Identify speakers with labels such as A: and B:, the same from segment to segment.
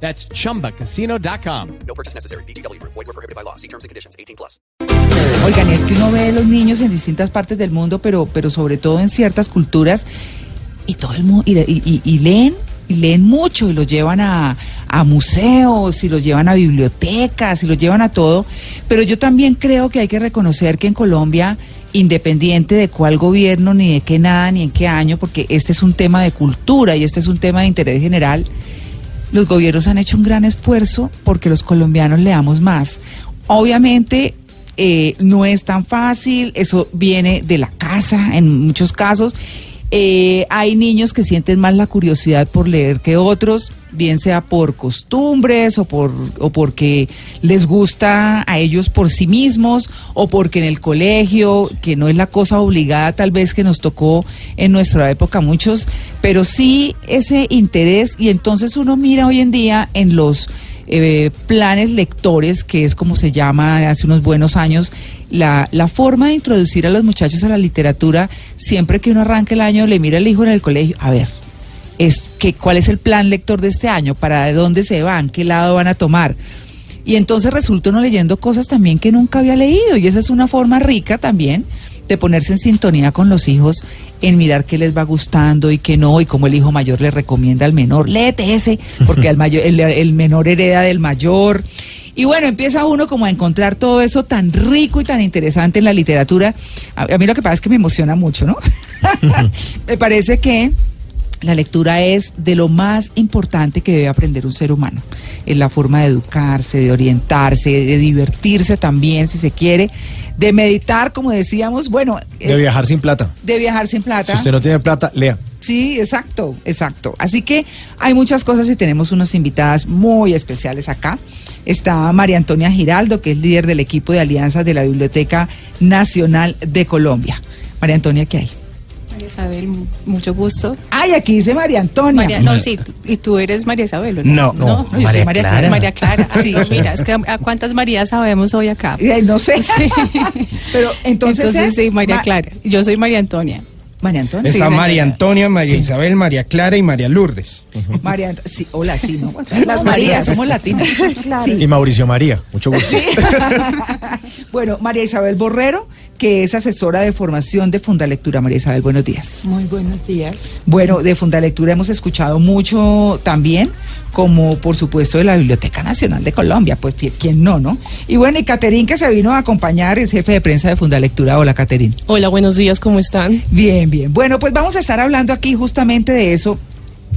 A: That's chumbacasino.com.
B: No purchase necessary. BGW. Void were prohibited by law. See terms and conditions. 18 plus.
C: Oigan, es que uno ve a los niños en distintas partes del mundo, pero, pero sobre todo en ciertas culturas, y todo el mundo, y, y- y leen, y leen mucho, y los llevan a, a museos, y los llevan a bibliotecas, y los llevan a todo. Pero yo también creo que hay que reconocer que en Colombia, independiente de cuál gobierno, ni de qué nada, ni en qué año, porque este es un tema de cultura y este es un tema de interés general, los gobiernos han hecho un gran esfuerzo porque los colombianos leamos más. Obviamente eh, no es tan fácil, eso viene de la casa en muchos casos. Eh, hay niños que sienten más la curiosidad por leer que otros, bien sea por costumbres o, por, o porque les gusta a ellos por sí mismos o porque en el colegio, que no es la cosa obligada tal vez que nos tocó en nuestra época muchos, pero sí ese interés y entonces uno mira hoy en día en los eh, planes lectores, que es como se llama hace unos buenos años, la, la forma de introducir a los muchachos a la literatura, siempre que uno arranca el año, le mira al hijo en el colegio, a ver, es que, ¿cuál es el plan lector de este año? ¿Para de dónde se van? ¿Qué lado van a tomar? Y entonces resulta uno leyendo cosas también que nunca había leído, y esa es una forma rica también de ponerse en sintonía con los hijos, en mirar qué les va gustando y qué no, y como el hijo mayor le recomienda al menor, léete ese, porque al mayor, el, el menor hereda del mayor. Y bueno, empieza uno como a encontrar todo eso tan rico y tan interesante en la literatura. A mí lo que pasa es que me emociona mucho, ¿no? me parece que la lectura es de lo más importante que debe aprender un ser humano. Es la forma de educarse, de orientarse, de divertirse también, si se quiere, de meditar, como decíamos, bueno, eh,
D: De viajar sin plata.
C: de viajar sin plata.
D: Si usted no tiene plata, lea.
C: Sí, exacto, exacto. Así que hay muchas cosas y tenemos unas invitadas muy especiales acá. Está María Antonia Giraldo, que es líder del equipo de alianzas de la Biblioteca Nacional de Colombia. María Antonia, ¿qué hay?
E: María Isabel, mu- mucho gusto.
C: Ay, aquí dice María Antonia.
E: María, no, sí, tú- y tú eres María Isabel, ¿o
D: No,
E: ¿no?
C: No, yo soy María Clara.
E: María Clara.
C: Sí.
E: Mira, es que a, cuántas Marías sabemos hoy acá.
C: Eh, no sé.
E: Sí.
C: Pero entonces.
E: Entonces,
C: es
E: sí, María
C: Ma-
E: Clara. Yo soy María Antonia.
C: María Antonia.
F: Está
E: Sí.
F: María Antonia, María Isabel, María Clara y María Lourdes.
C: María sí, hola, sí, ¿no? Las Marías, somos latinas. Sí.
D: Y Mauricio María, mucho gusto.
C: bueno, María Isabel Borrero, que es asesora de formación de Fundalectura. María Isabel, buenos días.
G: Muy buenos días.
C: Bueno, de Fundalectura hemos escuchado mucho también, como por supuesto de la Biblioteca Nacional de Colombia, pues ¿qui- quién no, ¿no? Y bueno, y Caterín que se vino a acompañar, es jefe de prensa de Fundalectura. Hola, Caterín.
G: Hola, buenos días, ¿cómo están?
C: Bien, bien. Bueno, pues vamos a estar hablando aquí justamente de eso.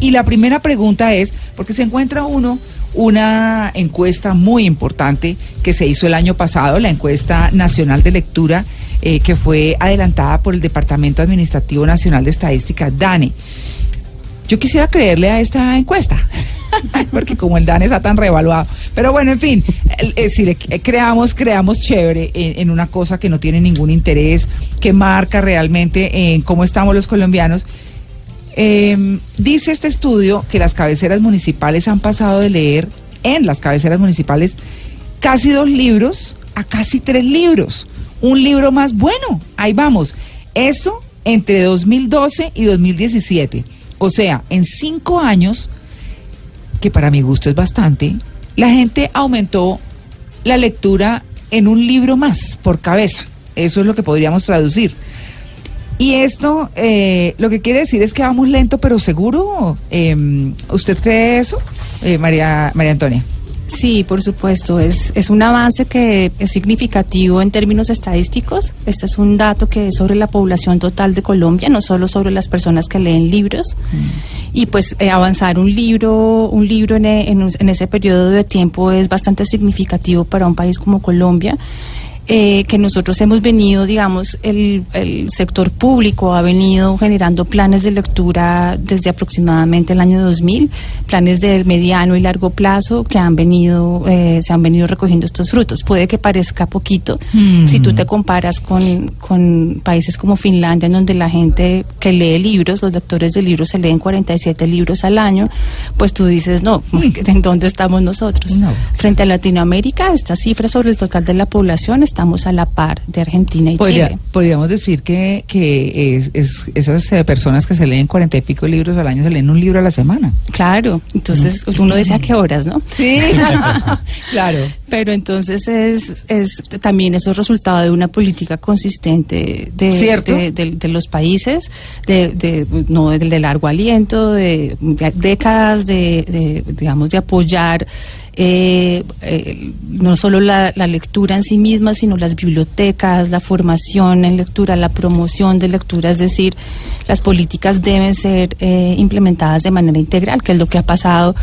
C: Y la primera pregunta es, porque se encuentra uno una encuesta muy importante que se hizo el año pasado, la encuesta nacional de lectura, eh, que fue adelantada por el Departamento Administrativo Nacional de Estadística, DANE. Yo quisiera creerle a esta encuesta, porque como el DANE está tan revaluado. Pero bueno, en fin, eh, si le eh, creamos, creamos chévere en una cosa que no tiene ningún interés, que marca realmente en cómo estamos los colombianos. Eh, dice este estudio que las cabeceras municipales han pasado de leer en las cabeceras municipales casi dos libros a casi tres libros. Un libro más bueno. Ahí vamos. Eso entre 2012 y 2017. O sea, en cinco años, que para mi gusto es bastante, la gente aumentó la lectura en un libro más por cabeza. Eso es lo que podríamos traducir. Y esto eh, lo que quiere decir es que vamos lento pero seguro. Eh, ¿Usted cree eso, eh, María, María Antonia?
E: Sí, por supuesto. Es, es un avance que es significativo en términos estadísticos. Este es un dato que es sobre la población total de Colombia, no solo sobre las personas que leen libros. Y pues eh, avanzar un libro, un libro en, en en ese periodo de tiempo es bastante significativo para un país como Colombia. Eh, que nosotros hemos venido, digamos, el, el sector público ha venido generando planes de lectura desde aproximadamente el año 2000, planes de mediano y largo plazo que han venido, eh, se han venido recogiendo estos frutos. Puede que parezca poquito si tú te comparas con, con países como Finlandia, en donde la gente que lee libros, los lectores de libros se leen 47 libros al año, pues tú dices, no, ¿en dónde estamos nosotros?
C: No.
E: Frente a Latinoamérica, esta cifra sobre el total de la población estamos a la par de Argentina y
C: Podría-
E: Chile.
C: podríamos decir que, que es- es- esas eh, personas que se leen cuarenta y pico libros al año se leen un libro a la semana.
E: Claro, entonces uno dice a qué horas, ¿no?
C: Sí, claro.
E: Pero entonces es, es también eso es resultado de una política consistente de, de, de- de los países, de, de- no del de largo aliento, de, décadas de, digamos de apoyar eh, eh, no solo la, la lectura en sí misma, sino las bibliotecas, la formación en lectura, la promoción de lectura, es decir, las políticas deben ser eh, implementadas de manera integral, que es lo que ha pasado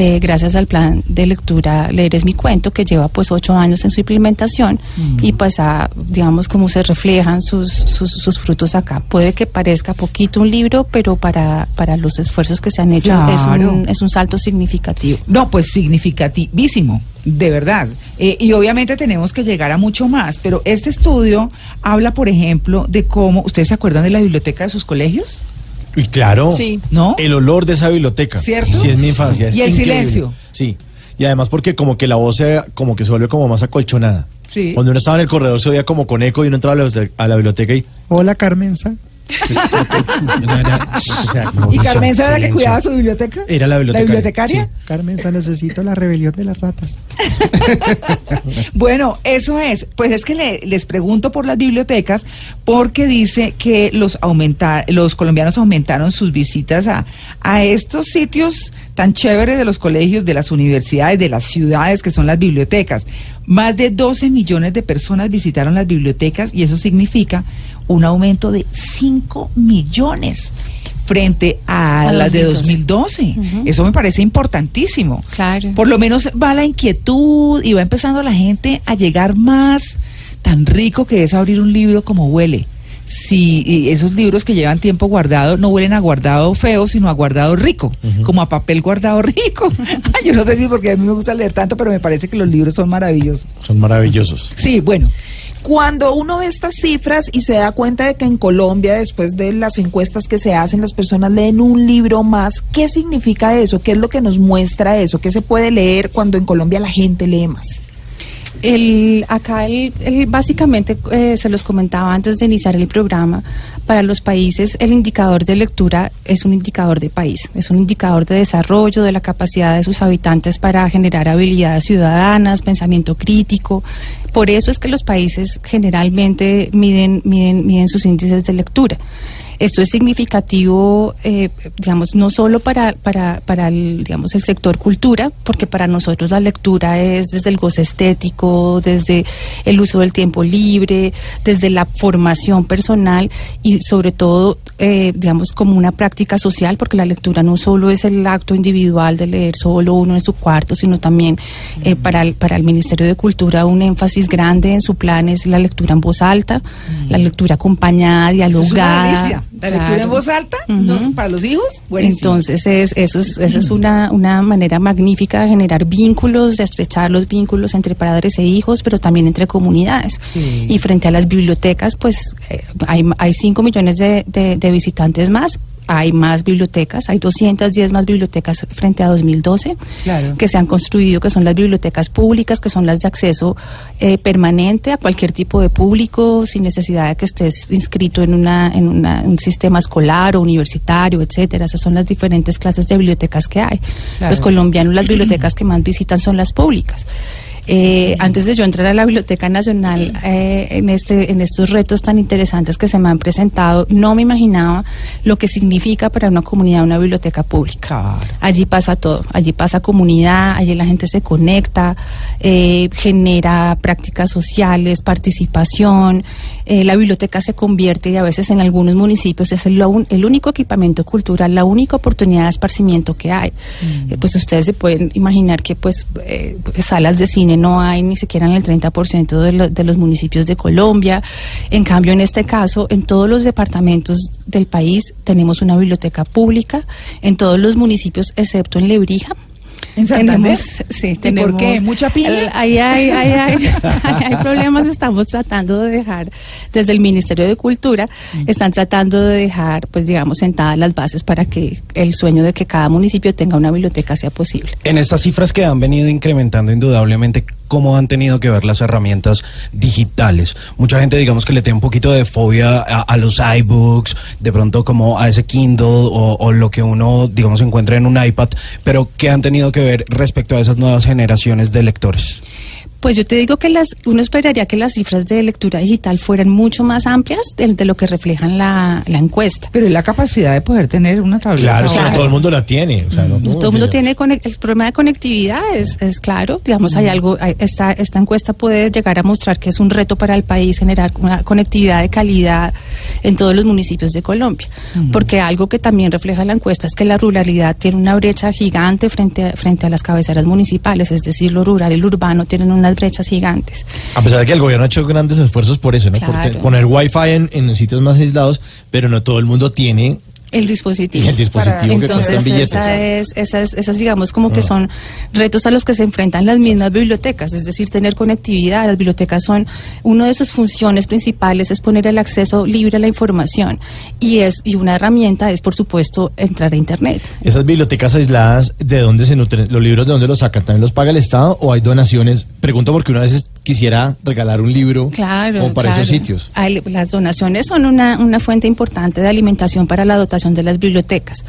E: eh, gracias al plan de lectura Leer es mi cuento, que lleva pues ocho años en su implementación y pues a, digamos como se reflejan sus, sus, sus frutos acá. Puede que parezca poquito un libro, pero para, para los esfuerzos que se han hecho es, un, es un salto significativo.
C: No, pues significativísimo, de verdad. Eh, y obviamente tenemos que llegar a mucho más, pero este estudio habla, por ejemplo, de cómo, ¿ustedes se acuerdan de la biblioteca de sus colegios?
D: Y claro,
G: Sí.
C: ¿No?
D: el olor de esa biblioteca.
C: ¿Cierto?
D: Sí, es mi infancia. es
C: Y el
D: increíble.
C: silencio.
D: Sí. Y además porque como que la voz se, como que se vuelve como más acolchonada.
C: Sí.
D: Cuando uno estaba en el corredor se oía como con eco y uno entraba a la, biblioteca- a la biblioteca y... Hola, Carmenza. O sea, no,
C: ¿Y Carmen era la que cuidaba su biblioteca?
D: Era la bibliotecaria.
C: bibliotecaria?
D: Sí. Carmenza, necesito la rebelión de las ratas.
C: Bueno, eso es. Pues es que le- les pregunto por las bibliotecas porque dice que los aumenta, los colombianos aumentaron sus visitas a, a estos sitios tan chéveres de los colegios, de las universidades, de las ciudades que son las bibliotecas. Más de 12 millones de personas visitaron las bibliotecas y eso significa un aumento de 5 millones frente a,
E: A
C: las de
E: 2012.
C: 2012. Eso me parece importantísimo.
E: Claro.
C: Por lo menos va la inquietud y va empezando la gente a llegar más tan rico que es abrir un libro como huele. Si y esos libros que llevan tiempo guardado no huelen a guardado feo, sino a guardado rico, como a papel guardado rico. Ay, Yo no sé si porque a mí me gusta leer tanto, pero me parece que los libros son maravillosos.
D: Son maravillosos.
C: Sí, bueno,
H: Cuando uno ve estas cifras y se da cuenta de que en Colombia, después de las encuestas que se hacen, las personas leen un libro más, ¿qué significa eso? ¿Qué es lo que nos muestra eso? ¿Qué se puede leer cuando en Colombia la gente lee más?
E: El, acá el, el- básicamente eh, se los comentaba antes de iniciar el programa, para los países el indicador de lectura es un indicador de país, es un indicador de desarrollo de la capacidad de sus habitantes para generar habilidades ciudadanas, pensamiento crítico. Por eso es que los países generalmente miden, miden, miden sus índices de lectura. Esto es significativo, eh, digamos, no solo para, para, para el, digamos, el sector cultura, porque para nosotros la lectura es desde el goce estético, desde el uso del tiempo libre, desde la formación personal y sobre todo, eh, digamos, como una práctica social, porque la lectura no solo es el acto individual de leer solo uno en su cuarto, sino también eh, para, el, para el Ministerio de Cultura un énfasis grande en su plan es la lectura en voz alta, la lectura acompañada,
C: es
E: dialogada.
C: delicia. La lectura en voz alta. ¿no? para los hijos, buenísimo.
E: Entonces, es, eso es, esa es una, una manera magnífica de generar vínculos, de estrechar los vínculos entre padres e hijos, pero también entre comunidades.
C: Sí.
E: Y frente a las bibliotecas, pues eh, hay, hay 5 millones de, de- de visitantes más. Hay más bibliotecas, hay 210 más bibliotecas frente a 2012
C: Claro.
E: que se han construido, que son las bibliotecas públicas, que son las de acceso eh, permanente a cualquier tipo de público, sin necesidad de que estés inscrito en, una, en una- un sistema escolar o universitario, etcétera. Esas son las diferentes clases de bibliotecas que hay.
C: Claro.
E: Los colombianos, las bibliotecas que más visitan son las públicas. Eh, antes de yo entrar a la Biblioteca Nacional eh, en este en estos retos tan interesantes que se me han presentado, no me imaginaba lo que significa para una comunidad una biblioteca pública.
C: Claro.
E: Allí pasa todo, allí pasa comunidad, allí la gente se conecta, eh, genera prácticas sociales, participación, la biblioteca se convierte y a veces en algunos municipios es el, el único equipamiento cultural, la única oportunidad de esparcimiento que hay. Eh, pues ustedes se pueden imaginar que pues salas de cine no hay ni siquiera en el 30% de, de los municipios de Colombia. En cambio, en este caso, en todos los departamentos del país tenemos una biblioteca pública, en todos los municipios excepto en Lebrija.
C: ¿En Santander?
E: Tenemos, sí,
C: ¿Y
E: tenemos.
C: por qué? ¿Mucha piña?
E: El- Ahí hay, ahí hay, ahí hay problemas. Estamos tratando de dejar, desde el Ministerio de Cultura,
C: Mm.
E: están tratando de dejar, pues digamos, sentadas las bases para que el sueño de que cada municipio tenga una biblioteca sea posible.
F: En estas cifras que han venido incrementando indudablemente, ¿cómo han tenido que ver las herramientas digitales? Mucha gente, digamos, que le tiene un poquito de fobia a, a los iBooks, de pronto como a ese Kindle o, o lo que uno, digamos, encuentra en un iPad, pero ¿qué han tenido que ver respecto a esas nuevas generaciones de lectores?
E: Pues yo te digo que las, uno esperaría que las cifras de lectura digital fueran mucho más amplias de, de lo que reflejan la, la encuesta.
C: Pero es la capacidad de poder tener una tableta.
D: Claro, es que no todo el mundo la tiene. O sea, no
E: No todo el mundo tiene el problema de conectividad es, es claro, digamos hay algo hay- esta esta encuesta puede llegar a mostrar que es un reto para el país generar una conectividad de calidad en todos los municipios de Colombia, porque algo que también refleja la encuesta es que la ruralidad tiene una brecha gigante frente a, frente a las cabeceras municipales, es decir, lo rural y lo urbano tienen unas brechas gigantes.
D: A pesar de que el gobierno ha hecho grandes esfuerzos por eso, ¿no? Por
E: Claro.
D: poner wifi en, en sitios más aislados, pero no todo el mundo tiene
E: El dispositivo.
D: el dispositivo que cuesta en
E: Entonces,
D: billetes.
E: esa es, esas, esas, digamos, como
D: Ah.
E: que son retos a los que se enfrentan las mismas bibliotecas, es decir, tener conectividad. Las bibliotecas son, una de sus funciones principales es poner el acceso libre a la información. Y, es, y una herramienta es, por supuesto, entrar a Internet.
D: Esas bibliotecas aisladas, ¿de dónde se nutren? ¿Los libros de dónde los sacan? ¿También los paga el Estado o hay donaciones? Pregunto porque una vez quisiera regalar un libro
E: Claro.
D: como para
E: claro.
D: esos sitios.
E: Las donaciones son una, una fuente importante de alimentación para la dotación de las bibliotecas.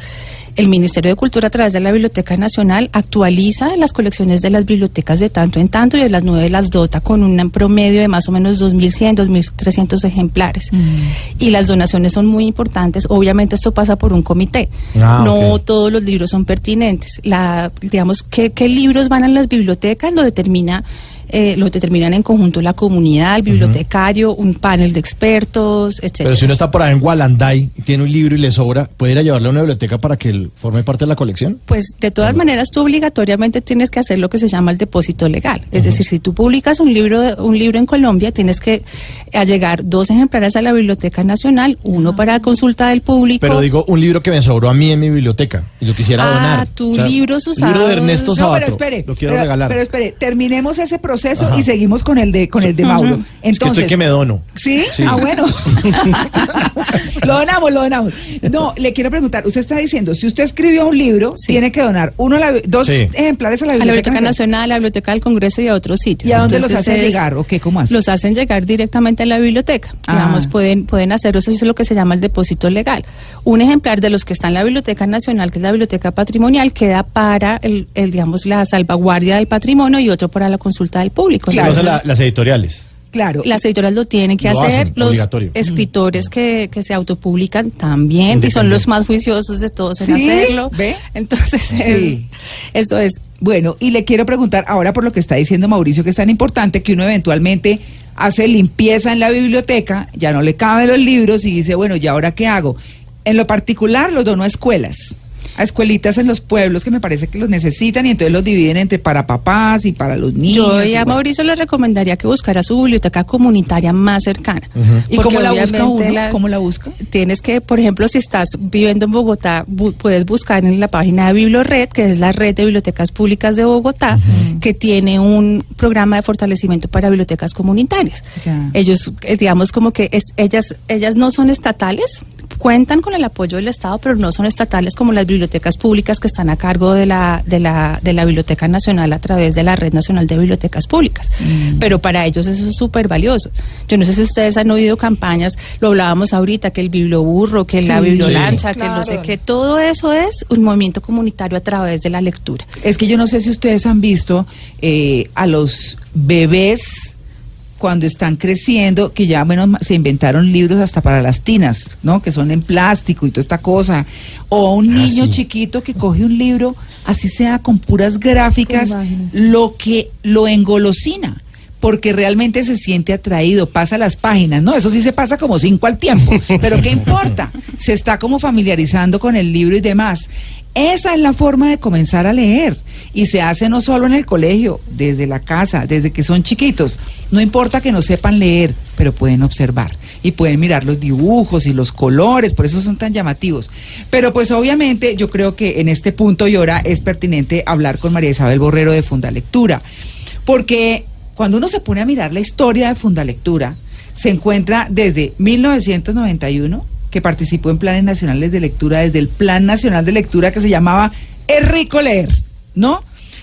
E: El Ministerio de Cultura, a través de la Biblioteca Nacional, actualiza las colecciones de las bibliotecas de tanto en tanto y de las nueve las dota con un promedio de más o menos 2.100, 2.300 ejemplares. Y las donaciones son muy importantes. Obviamente esto pasa por un comité.
D: Ah,
E: no todos los libros son pertinentes. La, digamos, ¿qué, qué libros van a las bibliotecas? Lo determina eh, lo determinan en conjunto la comunidad, el bibliotecario, un panel de expertos, etcétera.
D: Pero si uno está por ahí en Gualanday y tiene un libro y le sobra, ¿puede ir a llevarlo a una biblioteca para que él forme parte de la colección?
E: Pues de todas maneras tú obligatoriamente tienes que hacer lo que se llama el depósito legal. Es decir, si tú publicas un libro de- un libro en Colombia, tienes que allegar dos ejemplares a la Biblioteca Nacional, uno para consulta del público.
D: Pero digo, un libro que me sobró a mí en mi biblioteca y lo quisiera
E: Ah,
D: donar.
E: tu libros
D: El libro de. Ernesto
C: No,
D: Sabato.
C: pero espere.
D: Lo quiero
C: pero,
D: regalar.
C: Pero espere, terminemos ese proceso
D: Ajá.
C: y seguimos con el de con el de Mauro. Entonces,
D: es que estoy que me dono.
C: ¿Sí?
D: Sí.
C: Ah, bueno. lo donamos, lo donamos. No, le quiero preguntar, usted está diciendo, si usted escribió un libro,
E: Sí.
C: tiene que donar uno a la dos
D: Sí.
C: ejemplares a la
E: a la
C: Biblioteca,
E: Biblioteca Nacional, a la Biblioteca del Congreso y a otros sitios.
C: ¿Y a dónde los hacen
E: es-
C: llegar o qué? ¿Cómo hacen?
E: Los hacen llegar directamente a la biblioteca.
C: Ah.
E: Digamos, pueden, pueden hacer eso, eso es lo que se llama el depósito legal. Un ejemplar de los que está en la Biblioteca Nacional, que es la Biblioteca Patrimonial, queda para el, el, digamos, la salvaguardia del patrimonio y otro para la consulta del público.
C: Claro.
D: Entonces, la- las editoriales.
C: Claro.
E: las editoriales lo tienen que
D: Lo
E: hacer,
D: hacen,
E: los
D: obligatorio.
E: escritores que, que se autopublican también y son los más juiciosos de todos en
C: ¿Sí?
E: hacerlo.
C: ¿Ve?
E: Entonces,
C: Sí.
E: es, eso es
C: Bueno, y le quiero preguntar ahora por lo que está diciendo Mauricio, que es tan importante que uno eventualmente hace limpieza en la biblioteca, ya no le caben los libros y dice, bueno, ¿y ahora qué hago? En lo particular los dono a escuelas, a escuelitas en los pueblos que me parece que los necesitan y entonces los dividen entre para papás y para los niños.
E: Yo y a
C: bueno.
E: Mauricio le recomendaría que buscara su biblioteca comunitaria más cercana.
C: ¿Y cómo la busca uno?
E: la-
C: ¿Cómo la busca?
E: Tienes que, por ejemplo, si estás viviendo en Bogotá, bu- puedes buscar en la página de Biblored, que es la red de bibliotecas públicas de Bogotá, que tiene un programa de fortalecimiento para bibliotecas comunitarias.
C: Ya.
E: Ellos, eh, digamos, como que es, ellas, ellas no son estatales, cuentan con el apoyo del Estado, pero no son estatales como las bibliotecas públicas que están a cargo de la, de la, de la Biblioteca Nacional a través de la Red Nacional de Bibliotecas Públicas. Pero para ellos eso es súper valioso. Yo no sé si ustedes han oído campañas, lo hablábamos ahorita, que el biblioburro, que la
C: Sí.
E: bibliolancha,
C: Sí.
E: que no sé
C: Claro.
E: qué, todo eso es un movimiento comunitario a través de la lectura.
C: Es que yo no sé si ustedes han visto eh, a los bebés cuando están creciendo, que ya menos ma- se inventaron libros hasta para las tinas, ¿no? Que son en plástico y toda esta cosa. O a un
D: Ah,
C: niño
D: sí.
C: chiquito que coge un libro, así sea con puras gráficas, lo que lo engolosina. Porque realmente se siente atraído, pasa las páginas, ¿no? Eso sí se pasa como cinco al tiempo, pero ¿qué importa? Se está como familiarizando con el libro y demás. Esa es la forma de comenzar a leer. Y se hace no solo en el colegio, desde la casa, desde que son chiquitos. No importa que no sepan leer, pero pueden observar. Y pueden mirar los dibujos y los colores, por eso son tan llamativos. Pero pues obviamente yo creo que en este punto y hora es pertinente hablar con María Isabel Borrero de Fundalectura. Porque cuando uno se pone a mirar la historia de Fundalectura, se encuentra desde 1991 que participó en planes nacionales de lectura, desde el Plan Nacional de Lectura que se llamaba Es rico leer, ¿no?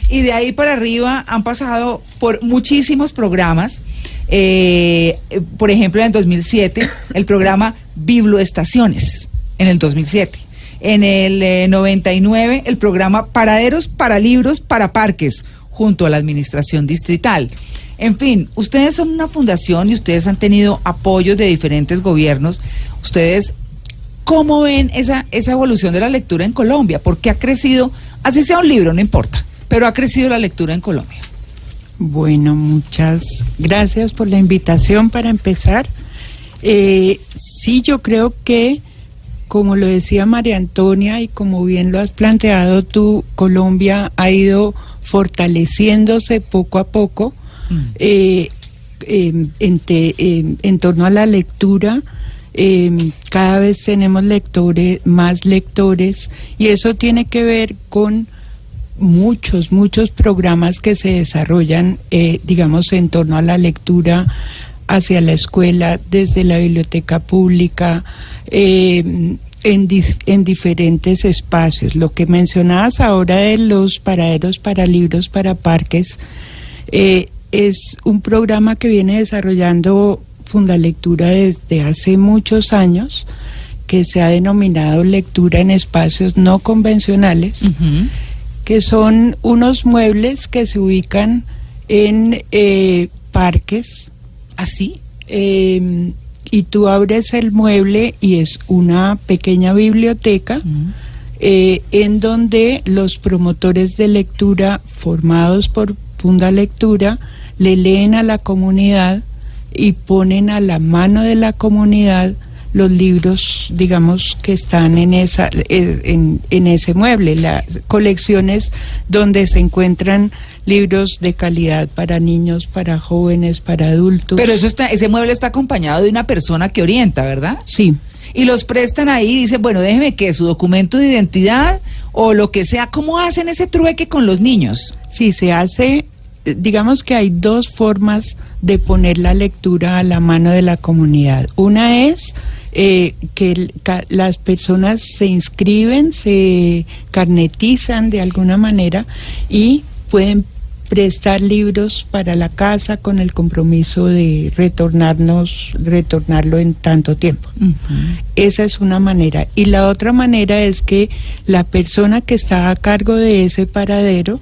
C: Y de ahí para arriba han pasado por muchísimos programas. eh, eh, por ejemplo, en el 2007, el programa Biblioestaciones, en el 2007. En el eh, 99, el programa Paraderos para Libros para Parques, junto a la Administración Distrital. En fin, ustedes son una fundación y ustedes han tenido apoyos de diferentes gobiernos. Ustedes, ¿cómo ven esa, esa evolución de la lectura en Colombia? Porque ha crecido, así sea un libro, no importa, pero ha crecido la lectura en Colombia.
I: Bueno, muchas gracias por la invitación para empezar. Eh, sí, yo creo que, como lo decía María Antonia y como bien lo has planteado tú, Colombia ha ido fortaleciéndose poco a poco eh, en, te- eh, en torno a la lectura. eh, cada vez tenemos lectores, más lectores, y eso tiene que ver con muchos, muchos programas que se desarrollan, eh, digamos, en torno a la lectura hacia la escuela, desde la biblioteca pública, en, en diferentes espacios. Lo que mencionabas ahora de los paraderos para libros, para parques, eh, es un programa que viene desarrollando Fundalectura desde hace muchos años, que se ha denominado lectura en espacios no convencionales que son unos muebles que se ubican en eh, parques.
C: ¿Así?
I: eh, y tú abres el mueble y es una pequeña biblioteca eh, en donde los promotores de lectura formados por Funda Lectura le leen a la comunidad y ponen a la mano de la comunidad los libros, digamos, que están en esa eh, en, en ese mueble, las colecciones donde se encuentran libros de calidad para niños, para jóvenes, para adultos.
C: Pero eso está, ese mueble está acompañado de una persona que orienta, ¿verdad?
I: Sí.
C: Y los prestan ahí y dicen, bueno, déjeme que su documento de identidad o lo que sea, ¿cómo hacen ese trueque con los niños?
I: Sí, se hace, eh, digamos que hay dos formas de poner la lectura a la mano de la comunidad. Una es eh, que las personas se inscriben, se carnetizan de alguna manera y pueden prestar libros para la casa con el compromiso de retornarnos, retornarlo en tanto tiempo. Esa es una manera. Y la otra manera es que la persona que está a cargo de ese paradero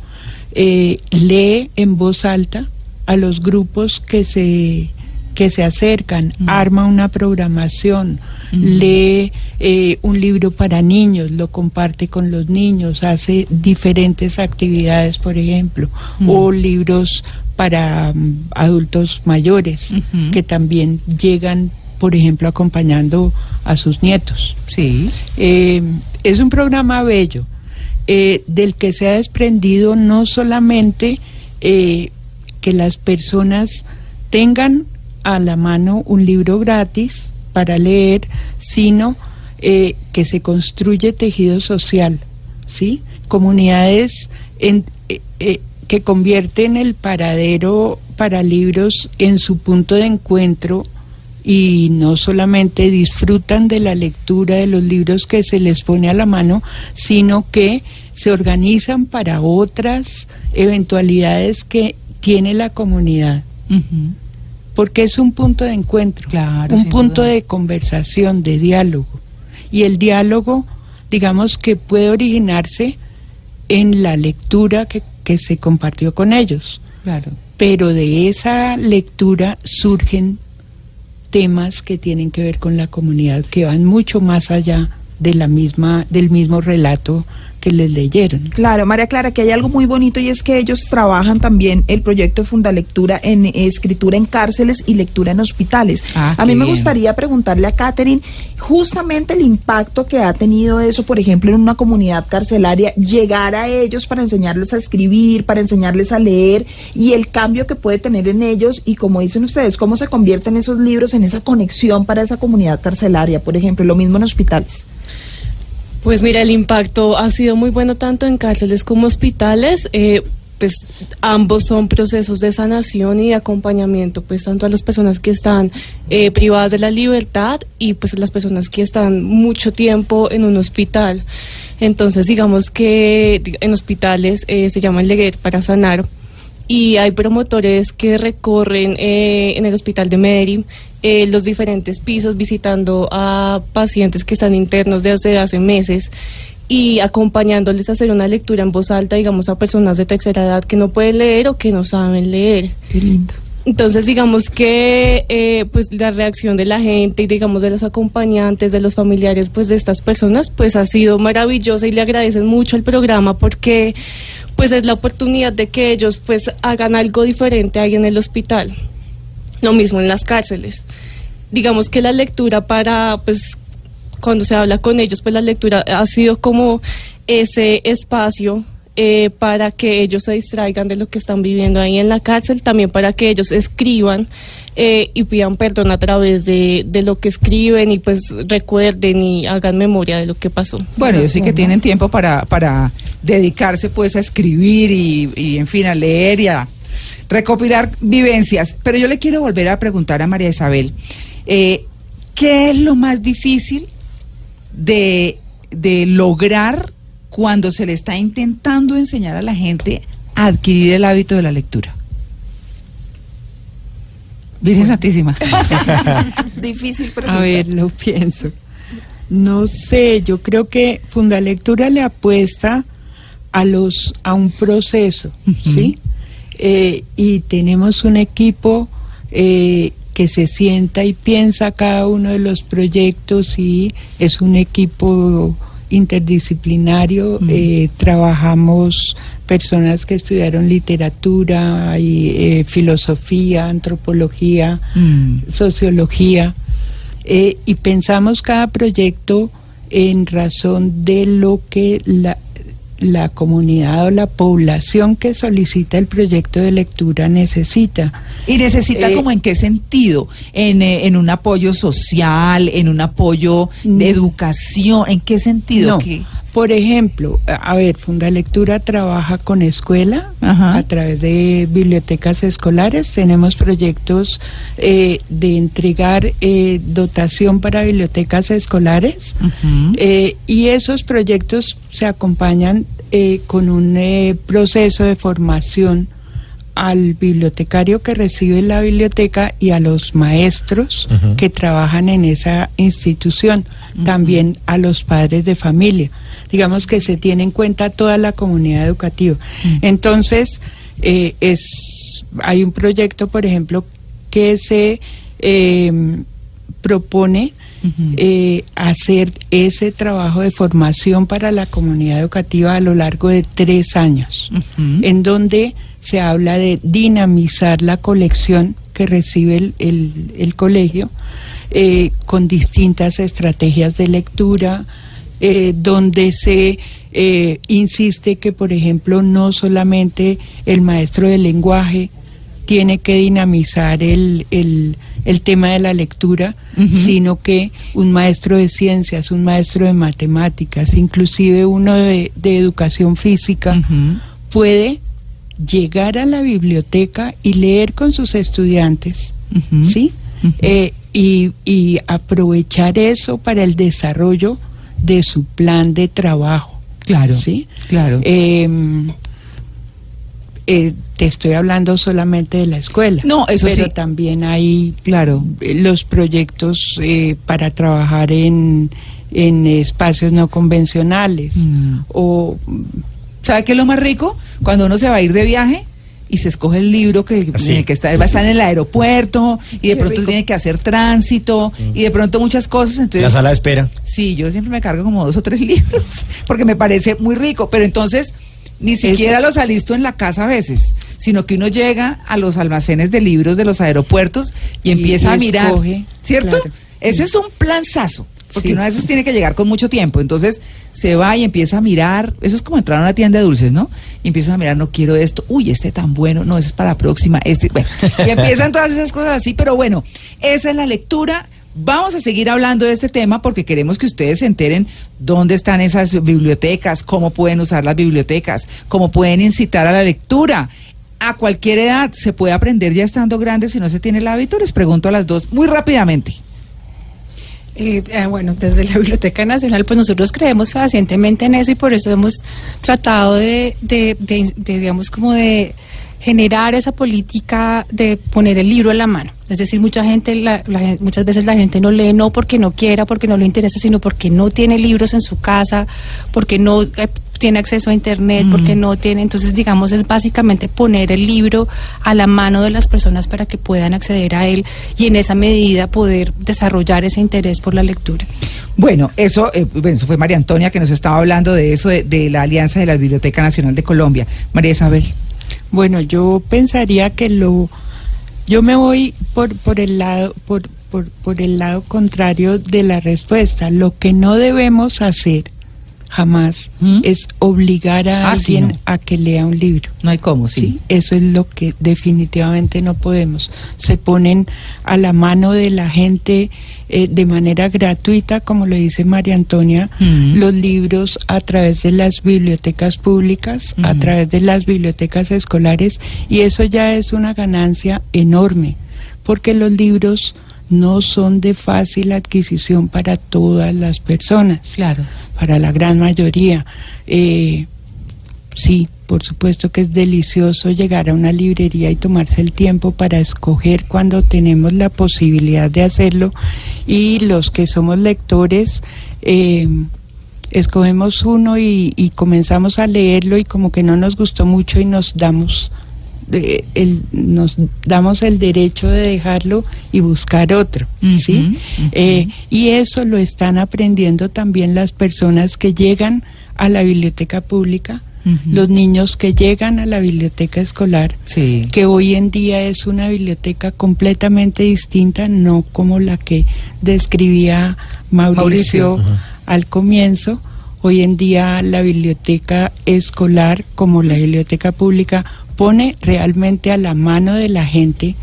I: eh, lee en voz alta a los grupos que se que se acercan, arma una programación, lee eh, un libro para niños, lo comparte con los niños, hace diferentes actividades, por ejemplo, o libros para mm, adultos mayores que también llegan, por ejemplo, acompañando a sus nietos.
C: Sí.
I: Eh, es un programa bello eh, del que se ha desprendido no solamente que las personas tengan a la mano un libro gratis para leer, sino eh, que se construye tejido social, ¿sí? Comunidades en, eh, eh, que convierten el paradero para libros en su punto de encuentro y no solamente disfrutan de la lectura de los libros que se les pone a la mano, sino que se organizan para otras eventualidades que tiene la comunidad. Porque es un punto de encuentro,
C: Claro,
I: un punto
C: duda.
I: de conversación, de diálogo. Y el diálogo, digamos que puede originarse en la lectura que, que se compartió con ellos
C: Claro.
I: pero de esa lectura surgen temas que tienen que ver con la comunidad, que van mucho más allá de la misma, del mismo relato que les leyeron.
H: Claro, María Clara, que hay algo muy bonito y es que ellos trabajan también el proyecto Fundalectura en escritura en cárceles y lectura en hospitales.
C: Ah,
H: a mí me
C: bien.
H: gustaría preguntarle a Catherine justamente el impacto que ha tenido eso, por ejemplo, en una comunidad carcelaria, llegar a ellos para enseñarles a escribir, para enseñarles a leer y el cambio que puede tener en ellos y como dicen ustedes, cómo se convierten esos libros en esa conexión para esa comunidad carcelaria, por ejemplo, lo mismo en hospitales.
G: Pues mira, el impacto ha sido muy bueno tanto en cárceles como hospitales. eh, pues ambos son procesos de sanación y de acompañamiento, pues tanto a las personas que están eh, privadas de la libertad y pues a las personas que están mucho tiempo en un hospital. Entonces, digamos que en hospitales eh, se llaman leer para sanar y hay promotores que recorren eh, en el hospital de Medellín eh, los diferentes pisos visitando a pacientes que están internos desde hace meses y acompañándoles a hacer una lectura en voz alta, digamos, a personas de tercera edad que no pueden leer o que no saben leer.
H: Qué lindo.
G: Entonces, digamos que eh, pues la reacción de la gente y digamos de los acompañantes, de los familiares pues de estas personas, pues ha sido maravillosa y le agradecen mucho el programa porque pues es la oportunidad de que ellos pues hagan algo diferente ahí en el hospital. Lo mismo en las cárceles. Digamos que la lectura para pues cuando se habla con ellos, pues la lectura ha sido como ese espacio eh, para que ellos se distraigan de lo que están viviendo ahí en la cárcel, también para que ellos escriban eh, y pidan perdón a través de, de lo que escriben y pues recuerden y hagan memoria de lo que pasó.
C: Bueno, yo sí que tienen tiempo para, para dedicarse pues a escribir y, y, en fin, a leer y a recopilar vivencias. Pero yo le quiero volver a preguntar a María Isabel, eh, ¿qué es lo más difícil de, de lograr cuando se le está intentando enseñar a la gente a adquirir el hábito de la lectura? Virgen Santísima.
H: Difícil pregunta.
I: A ver, lo pienso. No sé, yo creo que Fundalectura le apuesta a los a un proceso, ¿sí? Eh, y tenemos un equipo eh, que se sienta y piensa cada uno de los proyectos y es un equipo interdisciplinario. eh, trabajamos personas que estudiaron literatura y eh, filosofía, antropología,
C: Mm.
I: sociología eh, y pensamos cada proyecto en razón de lo que la, la comunidad o la población que solicita el proyecto de lectura necesita.
C: ¿Y necesita
I: Eh,
C: como en qué sentido? ¿En, eh, en un apoyo social, en un apoyo de
I: Mm.
C: educación? ¿En qué sentido?
I: No,
C: ¿Qué?
I: Por ejemplo, a ver, Fundalectura trabaja con escuela
C: Ajá.
I: a través de bibliotecas escolares. Tenemos proyectos eh, de entregar eh, dotación para bibliotecas escolares. Eh, y esos proyectos se acompañan con un proceso de formación al bibliotecario que recibe la biblioteca y a los maestros que trabajan en esa institución, también a los padres de familia. Digamos que se tiene en cuenta toda la comunidad educativa. Entonces, eh, es hay un proyecto, por ejemplo, que se eh, propone eh, hacer ese trabajo de formación para la comunidad educativa a lo largo de tres años, en donde se habla de dinamizar la colección que recibe el, el- el colegio eh, con distintas estrategias de lectura, eh, donde se eh, insiste que, por ejemplo, no solamente el maestro de lenguaje tiene que dinamizar el, el- el tema de la lectura, sino que un maestro de ciencias, un maestro de matemáticas, inclusive uno de, de educación física, puede llegar a la biblioteca y leer con sus estudiantes. ¿sí? Eh, y, y aprovechar eso para el desarrollo de su plan de trabajo.
C: Claro.
I: ¿Sí?
C: Claro.
I: Eh, eh, te estoy hablando solamente de la escuela.
C: No, eso
I: pero
C: sí.
I: también hay
C: Claro.
I: los proyectos eh, para trabajar en, en espacios no convencionales
C: Mm.
I: o
C: ¿Sabe qué es lo más rico? Cuando uno se va a ir de viaje, y se escoge el libro que,
D: Ah, sí.
C: en el que está,
D: Sí,
C: va a estar
D: sí.
C: en el aeropuerto y de pronto tiene que hacer tránsito y de pronto muchas cosas. Entonces,
D: La sala de espera.
C: Sí, yo siempre me cargo como dos o tres libros porque me parece muy rico, pero entonces ni siquiera los alisto en la casa a veces, sino que uno llega a los almacenes de libros de los aeropuertos y,
I: Y-
C: empieza
I: y
C: a mirar,
I: escoge,
C: ¿cierto?
I: claro.
C: Ese es un planzazo, porque
I: Sí.
C: uno a veces tiene que llegar con mucho tiempo, entonces se va y empieza a mirar, eso es como entrar a una tienda de dulces, ¿no? Y empieza a mirar, no quiero esto, uy, este tan bueno, no, ese es para la próxima, este, bueno, y empiezan todas esas cosas así, pero bueno, esa es la lectura. Vamos a seguir hablando de este tema porque queremos que ustedes se enteren dónde están esas bibliotecas, cómo pueden usar las bibliotecas, cómo pueden incitar a la lectura. A cualquier edad se puede aprender ya estando grande si no se tiene el hábito. Les pregunto a las dos muy rápidamente.
E: Eh, eh, bueno, desde la Biblioteca Nacional, pues nosotros creemos fehacientemente en eso y por eso hemos tratado de, de- de, digamos, como de generar esa política de poner el libro en la mano. Es decir, mucha gente, la- la muchas veces la gente no lee no porque no quiera, porque no le interesa, sino porque no tiene libros en su casa, porque no eh, tiene acceso a internet, porque no tiene. Entonces, digamos, es básicamente poner el libro a la mano de las personas para que puedan acceder a él y en esa medida poder desarrollar ese interés por la lectura.
C: Bueno, eso, eh, bueno, eso fue María Antonia que nos estaba hablando de eso, de, de la Alianza de la Biblioteca Nacional de Colombia. María Isabel.
I: Bueno, yo pensaría que lo yo me voy por por el lado por, por, por el lado contrario de la respuesta. Lo que no debemos hacer jamás
C: ¿Mm?
I: es obligar a
C: Ah, sí,
I: alguien
C: no.
I: a que lea un libro.
C: No hay cómo, sí.
I: Sí, eso es lo que definitivamente no podemos. Se ponen a la mano de la gente eh, de manera gratuita, como lo dice María Antonia,
C: Mm.
I: los libros a través de las bibliotecas públicas, a
C: Ujú.
I: través de las bibliotecas escolares, y eso ya es una ganancia enorme, porque los libros no son de fácil adquisición para todas las personas
C: Claro.
I: para la gran mayoría. Eh, sí, por supuesto que es delicioso llegar a una librería y tomarse el tiempo para escoger cuando tenemos la posibilidad de hacerlo. Y los que somos lectores, eh, escogemos uno y, y comenzamos a leerlo y como que no nos gustó mucho y nos damos el, nos damos el derecho de dejarlo y buscar otro, ¿sí? Eh, y eso lo están aprendiendo también las personas que llegan a la biblioteca pública, los niños que llegan a la biblioteca escolar,
C: Sí.
I: que hoy en día es una biblioteca completamente distinta, no como la que describía Mauricio,
C: Mauricio.
I: al comienzo. Hoy en día la biblioteca escolar, como la biblioteca pública, pone realmente a la mano de la gente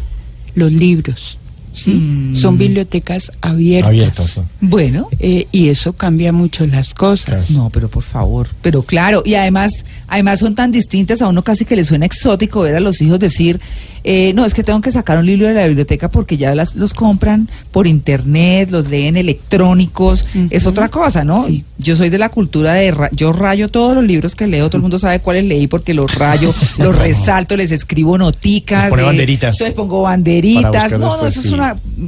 I: los libros. ¿Sí?
C: Mm.
I: Son bibliotecas abiertas.
D: Abiertas, sí.
C: Bueno.
I: Eh, y eso cambia mucho las cosas.
C: No, pero por favor. Pero claro, y además, además son tan distintas, a uno casi que le suena exótico ver a los hijos decir, eh, no, es que tengo que sacar un libro de la biblioteca porque ya las, los compran por internet, los leen electrónicos, es otra cosa, ¿no?
I: Sí.
C: Yo soy de la cultura de, ra- yo rayo todos los libros que leo, todo el mundo sabe cuáles leí porque los rayo, los resalto, les escribo noticas.
D: Les pone
C: de-
D: banderitas.
C: Entonces pongo banderitas. No, no, eso es
D: sí.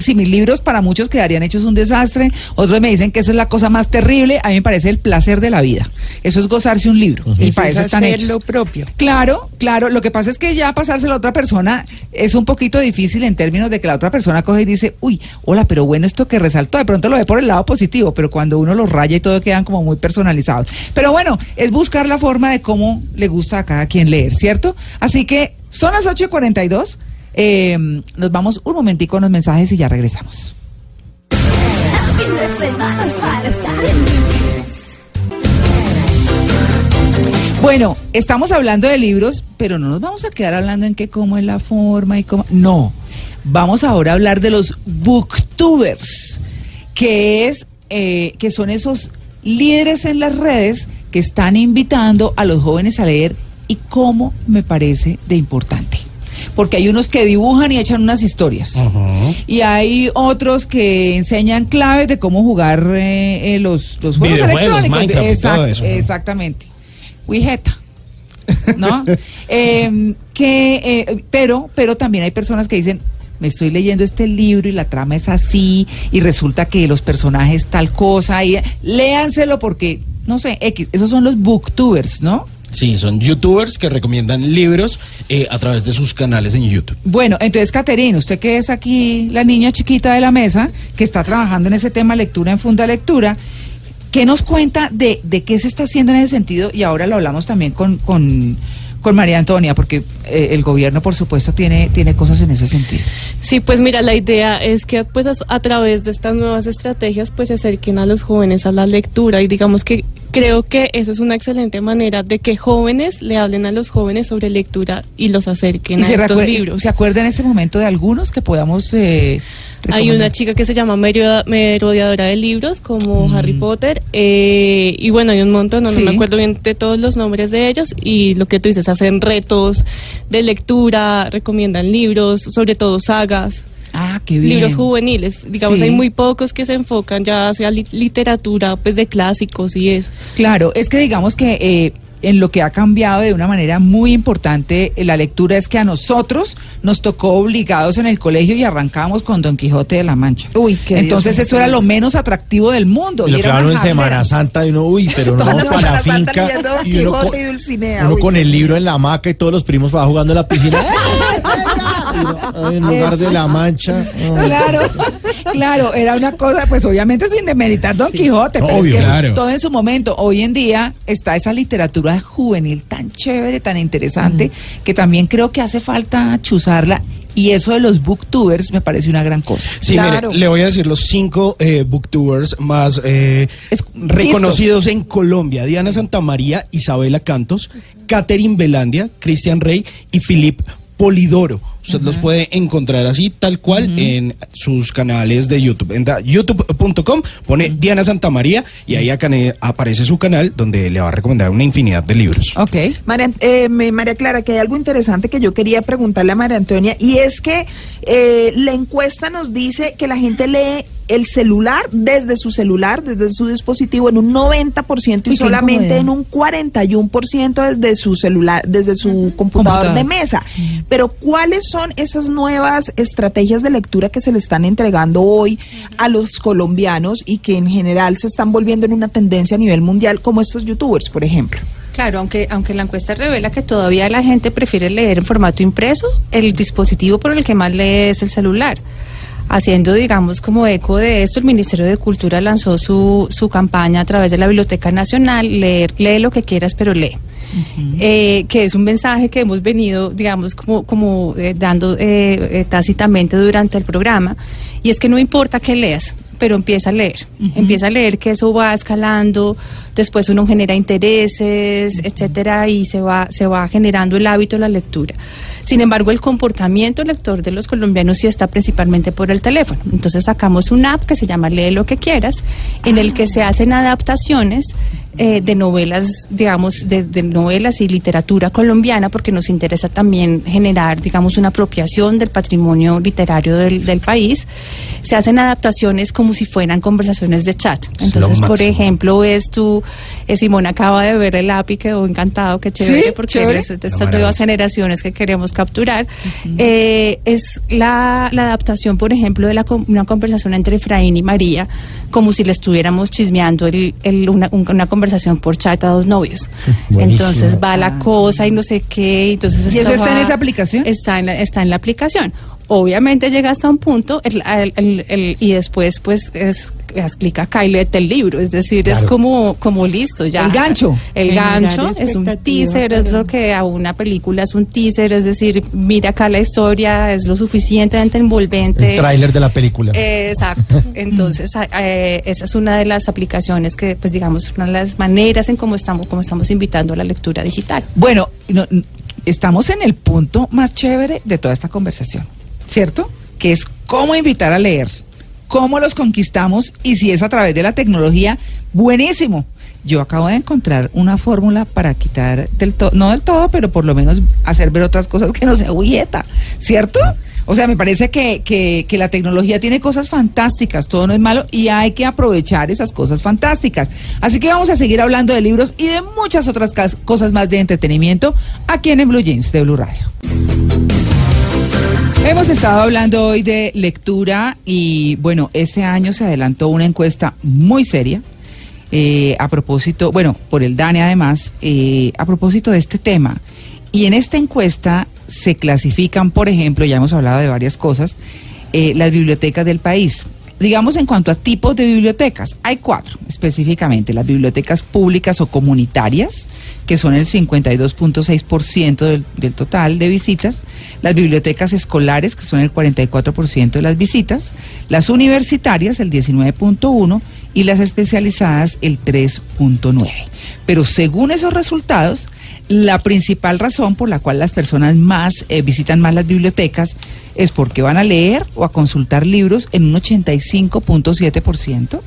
C: Si mis libros para muchos quedarían hechos un desastre, otros me dicen que eso es la cosa más terrible, a mí me parece el placer de la vida. Eso es gozarse un libro. Y
I: Eso
C: para
I: es
C: eso están
I: hacer
C: hechos.
I: lo propio.
C: Claro, claro. Lo que pasa es que ya pasárselo a otra persona es un poquito difícil en términos de que la otra persona coge y dice, uy, hola, pero bueno, esto que resaltó, de pronto lo ve por el lado positivo, pero cuando uno los raya y todo quedan como muy personalizados. Pero bueno, es buscar la forma de cómo le gusta a cada quien leer, ¿cierto? Así que son las 8 y 42. Eh, nos vamos un momentico a los mensajes y ya regresamos. Bueno, estamos hablando de libros, pero no nos vamos a quedar hablando en qué cómo es la forma y cómo. No, vamos ahora a hablar de los booktubers, que es eh, que son esos líderes en las redes que están invitando a los jóvenes a leer y cómo me parece de importante. Porque hay unos que dibujan y echan unas historias. Y hay otros que enseñan claves de cómo jugar eh, eh, los, los juegos electrónicos.
F: Minecraft y
C: Exact-
F: todo eso.
C: Exactamente. Wijeta. ¿No? Eh, que, eh, pero, pero también hay personas que dicen, me estoy leyendo este libro y la trama es así, y resulta que los personajes tal cosa, y léanselo porque, no sé, X, esos son los booktubers, ¿no?
F: Sí, son youtubers que recomiendan libros eh, a través de sus canales en YouTube.
C: Bueno, entonces, Caterina, usted que es aquí la niña chiquita de la mesa, que está trabajando en ese tema lectura en Funda Lectura, ¿qué nos cuenta de, de qué se está haciendo en ese sentido? Y ahora lo hablamos también con, con, con María Antonia, porque eh, el gobierno, por supuesto, tiene, tiene cosas en ese sentido.
G: Sí, pues mira, la idea es que pues a, a través de estas nuevas estrategias pues se acerquen a los jóvenes a la lectura y digamos que creo que esa es una excelente manera de que jóvenes le hablen a los jóvenes sobre lectura y los acerquen
C: ¿Y
G: a estos libros.
C: ¿Se acuerda en este momento de algunos que podamos... eh,
G: Hay una chica que se llama merodeadora de libros, como
C: Mm.
G: Harry Potter, eh, y bueno, hay un montón, no, no me acuerdo bien de todos los nombres de ellos, y lo que tú dices, hacen retos de lectura, recomiendan libros, sobre todo sagas.
C: Ah, qué bien.
G: Libros juveniles, digamos,
C: Sí.
G: hay muy pocos que se enfocan ya hacia li- literatura, pues de clásicos y eso.
C: Claro, es que digamos que eh, en lo que ha cambiado de una manera muy importante la lectura es que a nosotros nos tocó obligados en el colegio y arrancamos con Don Quijote de la Mancha.
H: Uy, qué
C: Entonces
H: Dios
C: eso era lo menos atractivo del mundo.
D: Y lo clavaron en Semana. Santa y uno, uy, pero no vamos para la finca y uno,
H: Quijote
D: con,
H: y Dulcinea,
D: uno
H: uy,
D: con el libro en la hamaca y todos los primos para jugando en la piscina. En lugar de la mancha. ay.
C: Claro, claro, era una cosa, pues obviamente sin demeritar Don Quijote, pero
D: Obvio.
C: es que
F: Claro.
C: todo en su momento. Hoy en día está esa literatura juvenil tan chévere, tan interesante, que también creo que hace falta chuzarla. Y eso de los booktubers me parece una gran cosa.
F: Sí,
H: Claro.
F: mire, le voy a decir los cinco eh, booktubers más eh, reconocidos en Colombia. Diana Santamaría, Isabela Cantos, Catherine Belandia, Cristian Rey y Philip Polidoro. Usted los puede encontrar así, tal cual, en sus canales de YouTube. En youtube.com pone Diana Santamaría y ahí aparece su canal donde le va a recomendar una infinidad de libros.
C: Ok.
H: María, eh, me- María Clara, que hay algo interesante que yo quería preguntarle a María Antonia, y es que eh, la encuesta nos dice que la gente lee el celular desde su celular, desde su dispositivo, en un 90% y
C: qué
H: solamente
C: incomodidad.
H: en un 41% desde su celular, desde su computador
C: Computador.
H: de mesa. Pero ¿cuáles son esas nuevas estrategias de lectura que se le están entregando hoy a los colombianos y que en general se están volviendo en una tendencia a nivel mundial, como estos youtubers, por ejemplo?
E: Claro, aunque, aunque la encuesta revela que todavía la gente prefiere leer en formato impreso, el dispositivo por el que más lee es el celular. Haciendo, digamos, como eco de esto, el Ministerio de Cultura lanzó su, su campaña a través de la Biblioteca Nacional, leer, lee lo que quieras, pero lee. Eh, que es un mensaje que hemos venido, digamos, como, como eh, dando eh, eh, tácitamente durante el programa, y es que no importa que leas, pero empieza a leer, empieza a leer que eso va escalando, después uno genera intereses, etcétera, y se va, se va generando el hábito de la lectura. Sin embargo, el comportamiento lector de los colombianos sí está principalmente por el teléfono. Entonces sacamos una app que se llama Lee lo que quieras, en el que se hacen adaptaciones eh, de novelas, digamos, de, de novelas y literatura colombiana, porque nos interesa también generar, digamos, una apropiación del patrimonio literario del, del país. Se hacen adaptaciones como si fueran conversaciones de chat. Entonces, por ejemplo, es tú, eh, Simón acaba de ver el app y quedó encantado, qué chévere,
C: Sí,
E: porque
C: chévere.
E: eres de
F: Una
E: estas nuevas generaciones que queremos capturar. Eh, es la, la adaptación, por ejemplo, de la, una conversación entre Efraín y María, como si le estuviéramos chismeando el- el- una, un- una conversación por chat a dos novios.
D: Buenísimo.
E: Entonces va la cosa y no sé qué. Entonces
C: ¿Y eso está en esa aplicación?
E: Está en la, está en la aplicación. Obviamente llega hasta un punto el- el- el- el- y después pues es, es clic acá y léete el libro. Es decir, es como, como listo ya.
C: El gancho.
E: El
I: Generar
E: gancho es un teaser, es lo que a una película es un teaser, es decir, mira acá la historia, es lo suficientemente envolvente.
D: El tráiler de la película.
E: Eh, Exacto. Entonces, eh, esa es una de las aplicaciones que, pues digamos, una de las maneras en cómo estamos, cómo estamos invitando a la lectura digital.
C: Bueno, no- estamos en el punto más chévere de toda esta conversación, ¿cierto? Que es cómo invitar a leer, cómo los conquistamos y si es a través de la tecnología, buenísimo. Yo acabo de encontrar una fórmula para quitar del todo, no del todo, pero por lo menos hacer ver otras cosas que no sea bulleta, ¿cierto? O sea, me parece que, que, que la tecnología tiene cosas fantásticas, todo no es malo y hay que aprovechar esas cosas fantásticas. Así que vamos a seguir hablando de libros y de muchas otras cosas más de entretenimiento aquí en, Blue Jeans de Blue Radio. Hemos estado hablando hoy de lectura y bueno, este año se adelantó una encuesta muy seria eh, a propósito, bueno, por el DANE además, eh, a propósito de este tema. Y en esta encuesta se clasifican, por ejemplo, ya hemos hablado de varias cosas, eh, las bibliotecas del país. Digamos en cuanto a tipos de bibliotecas, hay cuatro específicamente, las bibliotecas públicas o comunitarias, que son el 52.6% del, del total de visitas, las bibliotecas escolares, que son el 44% de las visitas, las universitarias, el 19.1%, y las especializadas, el 3.9%. Pero según esos resultados, la principal razón por la cual las personas más eh, visitan más las bibliotecas es porque van a leer o a consultar libros en un 85.7%.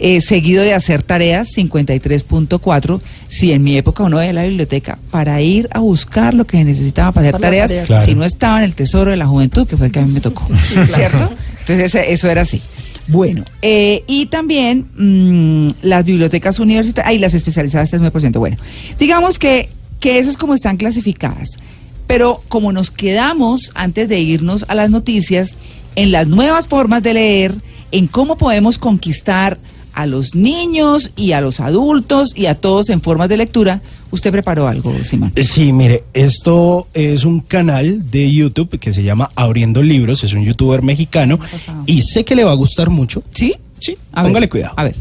C: Eh, seguido de hacer tareas 53.4 si en mi época uno veía la biblioteca para ir a buscar lo que necesitaba para hacer
G: Para
C: tareas,
G: tareas.
D: Claro.
C: si no estaba en el tesoro de la juventud que fue el que a mí me tocó ¿cierto? entonces ese- eso era así bueno, eh, y también mm, las bibliotecas universitarias, y las especializadas 3%. Bueno, digamos que, que eso es como están clasificadas. Pero como nos quedamos antes de irnos a las noticias, en las nuevas formas de leer, en cómo podemos conquistar a los niños y a los adultos y a todos en formas de lectura, usted preparó algo, Simón.
F: Eh, Sí, mire, esto es un canal de YouTube que se llama Abriendo Libros, es un youtuber mexicano y sé que le va a gustar mucho.
C: ¿Sí?
F: Sí,
C: A ver,
F: póngale cuidado.
C: A ver.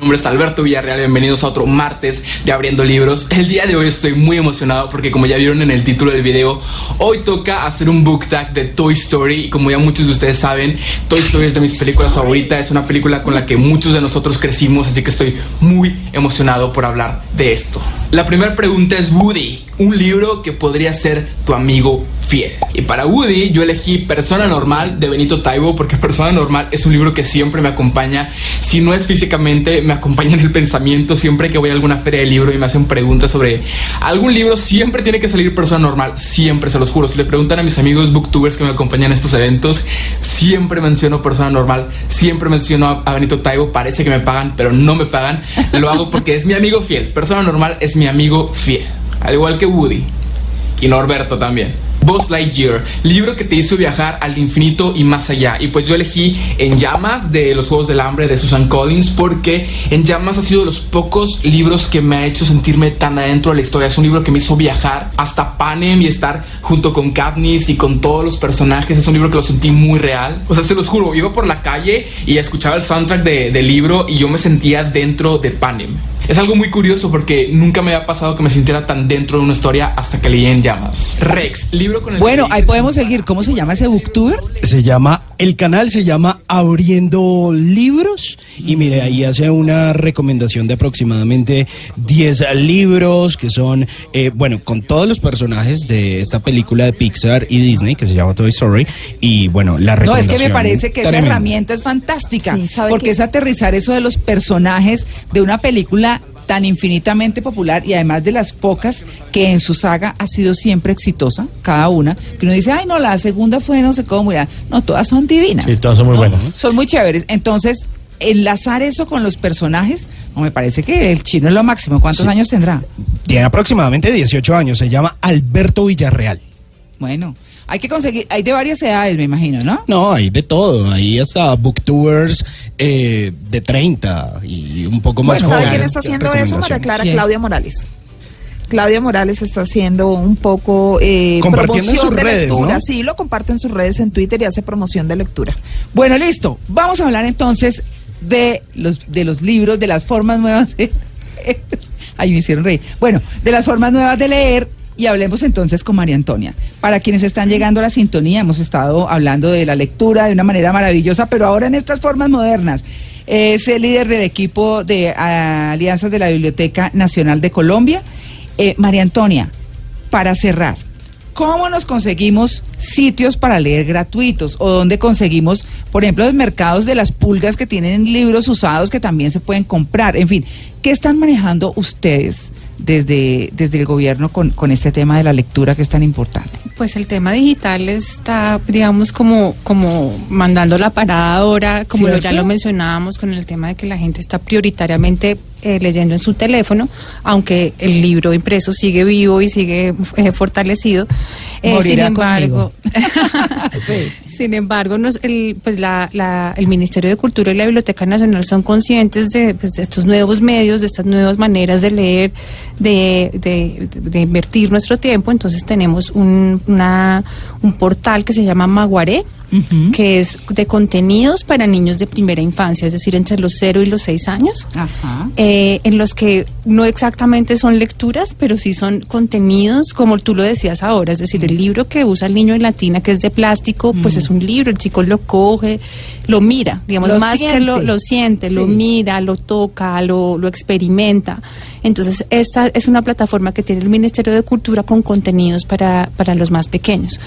J: Mi nombre es Alberto Villarreal, bienvenidos a otro martes de Abriendo Libros. El día de hoy estoy muy emocionado porque como ya vieron en el título del video, hoy toca hacer un book tag de Toy Story y como ya muchos de ustedes saben, Toy Story es de mis películas favoritas, es una película con la que muchos de nosotros crecimos, así que estoy muy emocionado por hablar de esto. La primera pregunta es Woody, un libro que podría ser tu amigo fiel. Y para Woody yo elegí Persona Normal de Benito Taibo porque Persona Normal es un libro que siempre me acompaña, si no es físicamente, me acompaña en el pensamiento, siempre que voy a alguna feria de libro y me hacen preguntas sobre algún libro, siempre tiene que salir Persona Normal, siempre, se los juro. Si le preguntan a mis amigos booktubers que me acompañan en estos eventos, siempre menciono Persona Normal, siempre menciono a, a Benito Taibo, parece que me pagan, pero no me pagan, lo hago porque es mi amigo fiel, Persona Normal es mi amigo fiel, al igual que Woody y Norberto también. Buzz Lightyear, libro que te hizo viajar al infinito y más allá. Y pues yo elegí En Llamas de los Juegos del Hambre de Susan Collins porque En Llamas ha sido de los pocos libros que me ha hecho sentirme tan adentro de la historia. Es un libro que me hizo viajar hasta Panem y estar junto con Katniss y con todos los personajes. Es un libro que lo sentí muy real. O sea, se los juro, iba por la calle y escuchaba el soundtrack de- del libro y yo me sentía dentro de Panem. Es algo muy curioso porque nunca me había pasado que me sintiera tan dentro de una historia hasta que leí En Llamas. Rex, libro con el
C: Bueno, ahí podemos seguir. ¿Cómo se llama ese booktuber?
F: Se llama, el canal se llama Abriendo Libros y mire, ahí hace una recomendación de aproximadamente 10 libros que son, eh, bueno, con todos los personajes de esta película de Pixar y Disney que se llama Toy Story y bueno, la
C: No, es
F: recomendación.
C: que me parece que esa herramienta es fantástica,
H: Sí, ¿sabe
C: porque
H: qué?
C: es aterrizar eso de los personajes de una película tan infinitamente popular y además de las pocas que en su saga ha sido siempre exitosa, cada una, que uno dice, ay no, la segunda fue no sé cómo, mira, no, todas son divinas.
D: Sí, todas son muy buenas.
C: Son muy chéveres. Entonces, enlazar eso con los personajes, no, me parece que el chino es lo máximo. ¿Cuántos años tendrá?
F: Tiene aproximadamente 18 años, se llama Alberto Villarreal.
C: Bueno, hay que conseguir, hay de varias edades, me imagino, ¿no?
F: No, hay de todo, ahí hasta booktubers eh, de 30 y un poco más
H: Bueno, ¿sabe
F: jóvenes.
H: quién está haciendo eso, María. Clara?
C: ¿Quién?
H: Claudia Morales. Claudia Morales está haciendo un poco eh, promoción
F: sus
H: de
F: redes,
H: lectura.
F: ¿no?
H: Sí, lo comparte en sus redes en Twitter y hace promoción de lectura.
C: Bueno, listo. Vamos a hablar entonces de los, de los libros, de las formas nuevas. de- Ay, me hicieron reír. Bueno, de las formas nuevas de leer. Y hablemos entonces con María Antonia. Para quienes están llegando a la sintonía, hemos estado hablando de la lectura de una manera maravillosa, pero ahora en estas formas modernas. Es el líder del equipo de ah, alianzas de la Biblioteca Nacional de Colombia. Eh, María Antonia, para cerrar, ¿cómo nos conseguimos sitios para leer gratuitos? ¿O dónde conseguimos, por ejemplo, los mercados de las pulgas que tienen libros usados que también se pueden comprar? En fin, ¿qué están manejando ustedes desde, desde el gobierno con, con este tema de la lectura que es tan importante?
E: Pues el tema digital está, digamos, como, como mandando la parada ahora, como lo, ya lo mencionábamos con el tema de que la gente está prioritariamente eh, leyendo en su teléfono, aunque el libro impreso sigue vivo y sigue eh, fortalecido. Eh, sin embargo,
C: Sí.
E: sin embargo, nos- el, pues la- la- el Ministerio de Cultura y la Biblioteca Nacional son conscientes de, pues, de estos nuevos medios, de estas nuevas maneras de leer, de, de- de invertir nuestro tiempo. Entonces tenemos un, una- un portal que se llama Maguaré, que es de contenidos para niños de primera infancia, es decir, entre los 0 y los 6 años
C: Ajá.
E: eh, en los que no exactamente son lecturas, pero sí son contenidos, como tú lo decías ahora, es decir, el libro que usa el niño en latina, que es de plástico, pues es un libro, el chico lo coge, lo mira, digamos,
C: Lo
E: más que
C: siente.
E: lo, lo siente, lo mira, lo toca, lo, lo experimenta. Entonces, esta es una plataforma que tiene el Ministerio de Cultura con contenidos para, para los más pequeños,